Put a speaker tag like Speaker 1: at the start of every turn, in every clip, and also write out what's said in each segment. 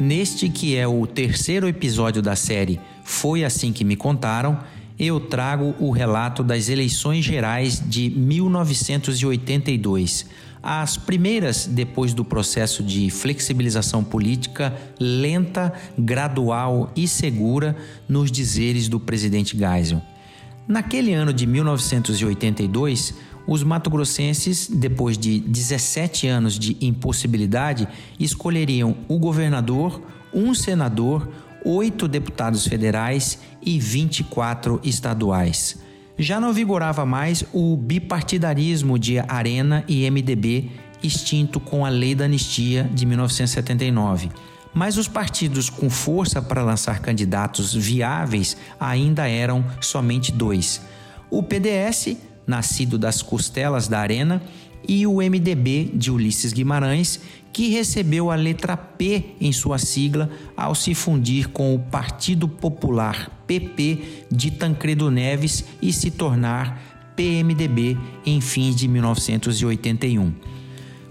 Speaker 1: Neste que é o terceiro episódio da série Foi Assim Que Me Contaram, eu trago o relato das eleições gerais de 1982, as primeiras depois do processo de flexibilização política lenta, gradual e segura nos dizeres do presidente Geisel. Naquele ano de 1982, os matogrossenses, depois de 17 anos de impossibilidade, escolheriam o governador, um senador, oito deputados federais e 24 estaduais. Já não vigorava mais o bipartidarismo de Arena e MDB, extinto com a Lei da Anistia de 1979. Mas os partidos com força para lançar candidatos viáveis ainda eram somente dois: o PDS nascido das costelas da Arena, e o MDB de Ulisses Guimarães, que recebeu a letra P em sua sigla ao se fundir com o Partido Popular PP de Tancredo Neves e se tornar PMDB em fins de 1981.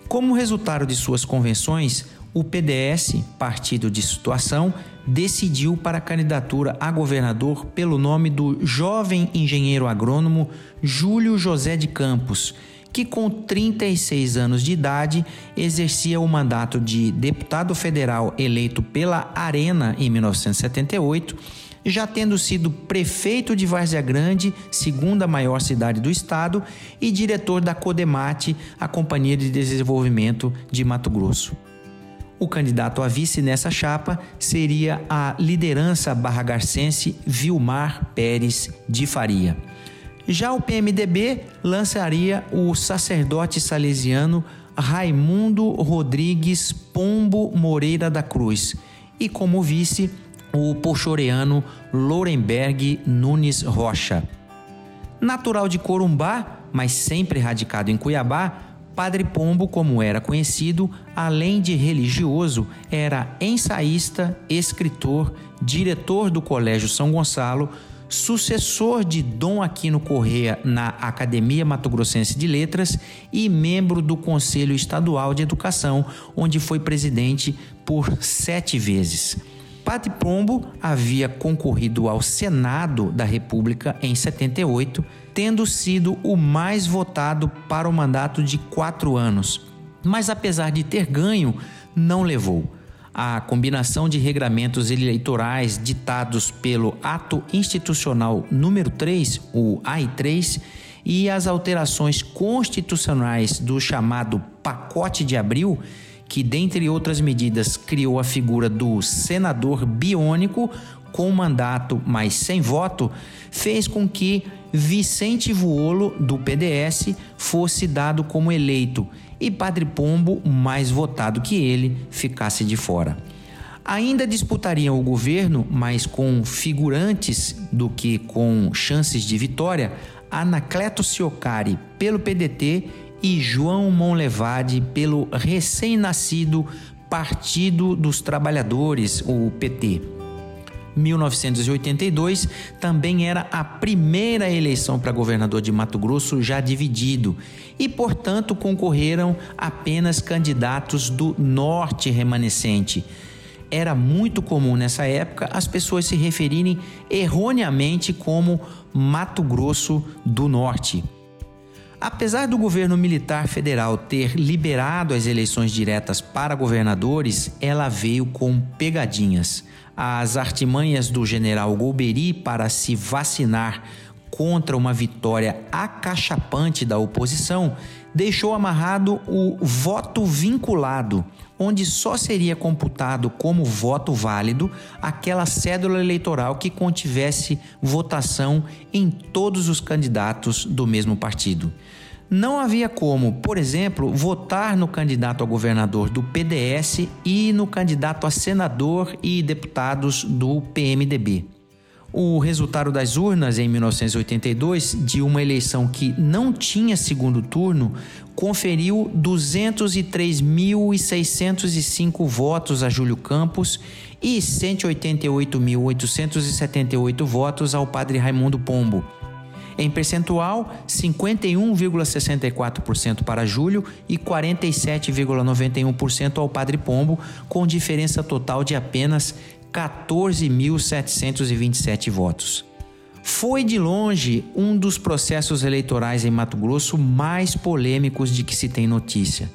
Speaker 1: Como resultado de suas convenções, o PDS, partido de situação, decidiu para a candidatura a governador pelo nome do jovem engenheiro agrônomo Júlio José de Campos, que com 36 anos de idade exercia o mandato de deputado federal eleito pela Arena em 1978, já tendo sido prefeito de Várzea Grande, segunda maior cidade do estado, e diretor da Codemate, a Companhia de Desenvolvimento de Mato Grosso. O candidato a vice nessa chapa seria a liderança barragarcense Vilmar Pérez de Faria. Já o PMDB lançaria o sacerdote salesiano Raimundo Rodrigues Pombo Moreira da Cruz e como vice o pochoreano Lorenberg Nunes Rocha. Natural de Corumbá, mas sempre radicado em Cuiabá, Padre Pombo, como era conhecido, além de religioso, era ensaísta, escritor, diretor do Colégio São Gonçalo, sucessor de Dom Aquino Correa na Academia Mato Grossense de Letras e membro do Conselho Estadual de Educação, onde foi presidente por sete vezes. Padre Pombo havia concorrido ao Senado da República em 78 tendo sido o mais votado para o mandato de quatro anos. Mas apesar de ter ganho, não levou. A combinação de regramentos eleitorais ditados pelo Ato Institucional número 3, o AI3, e as alterações constitucionais do chamado Pacote de Abril, que, dentre outras medidas, criou a figura do senador biônico com mandato, mas sem voto, fez com que Vicente Vuolo, do PDS, fosse dado como eleito e Padre Pombo, mais votado que ele, ficasse de fora. Ainda disputariam o governo, mas com figurantes do que com chances de vitória, Anacleto Ciocari pelo PDT e João Monlevade pelo recém-nascido Partido dos Trabalhadores, o PT. 1982 também era a primeira eleição para governador de Mato Grosso já dividido e, portanto, concorreram apenas candidatos do norte remanescente. Era muito comum nessa época as pessoas se referirem erroneamente como Mato Grosso do Norte. Apesar do governo militar federal ter liberado as eleições diretas para governadores, ela veio com pegadinhas. As artimanhas do general Golbery para se vacinar contra uma vitória acachapante da oposição deixou amarrado o voto vinculado, onde só seria computado como voto válido aquela cédula eleitoral que contivesse votação em todos os candidatos do mesmo partido. Não havia como, por exemplo, votar no candidato a governador do PDS e no candidato a senador e deputados do PMDB. O resultado das urnas em 1982, de uma eleição que não tinha segundo turno, conferiu 203.605 votos a Júlio Campos e 188.878 votos ao padre Raimundo Pombo. Em percentual, 51,64% para Júlio e 47,91% ao Padre Pombo, com diferença total de apenas 14.727 votos. Foi de longe um dos processos eleitorais em Mato Grosso mais polêmicos de que se tem notícia,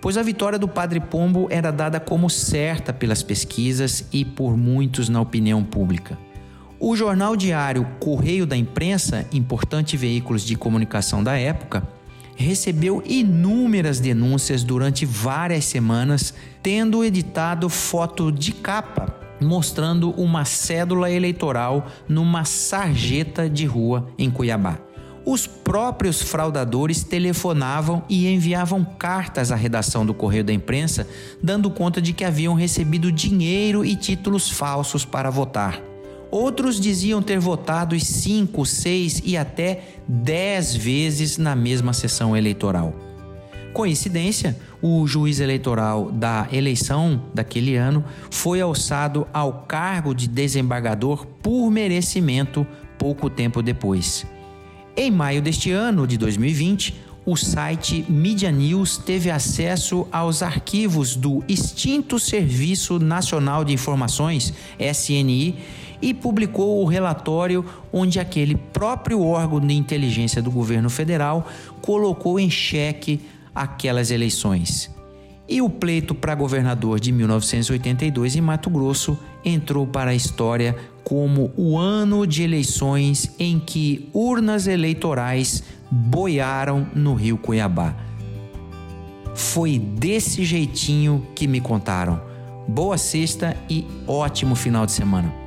Speaker 1: pois a vitória do Padre Pombo era dada como certa pelas pesquisas e por muitos na opinião pública. O jornal diário Correio da Imprensa, importante veículo de comunicação da época, recebeu inúmeras denúncias durante várias semanas, tendo editado foto de capa mostrando uma cédula eleitoral numa sarjeta de rua em Cuiabá. Os próprios fraudadores telefonavam e enviavam cartas à redação do Correio da Imprensa, dando conta de que haviam recebido dinheiro e títulos falsos para votar. Outros diziam ter votado cinco, seis e até dez vezes na mesma sessão eleitoral. Coincidência, o juiz eleitoral da eleição daquele ano foi alçado ao cargo de desembargador por merecimento pouco tempo depois. Em maio deste ano, de 2020, o site Media News teve acesso aos arquivos do extinto Serviço Nacional de Informações, SNI, e publicou o relatório onde aquele próprio órgão de inteligência do governo federal colocou em xeque aquelas eleições. E o pleito para governador de 1982 em Mato Grosso entrou para a história como o ano de eleições em que urnas eleitorais boiaram no rio Cuiabá. Foi desse jeitinho que me contaram. Boa sexta e ótimo final de semana.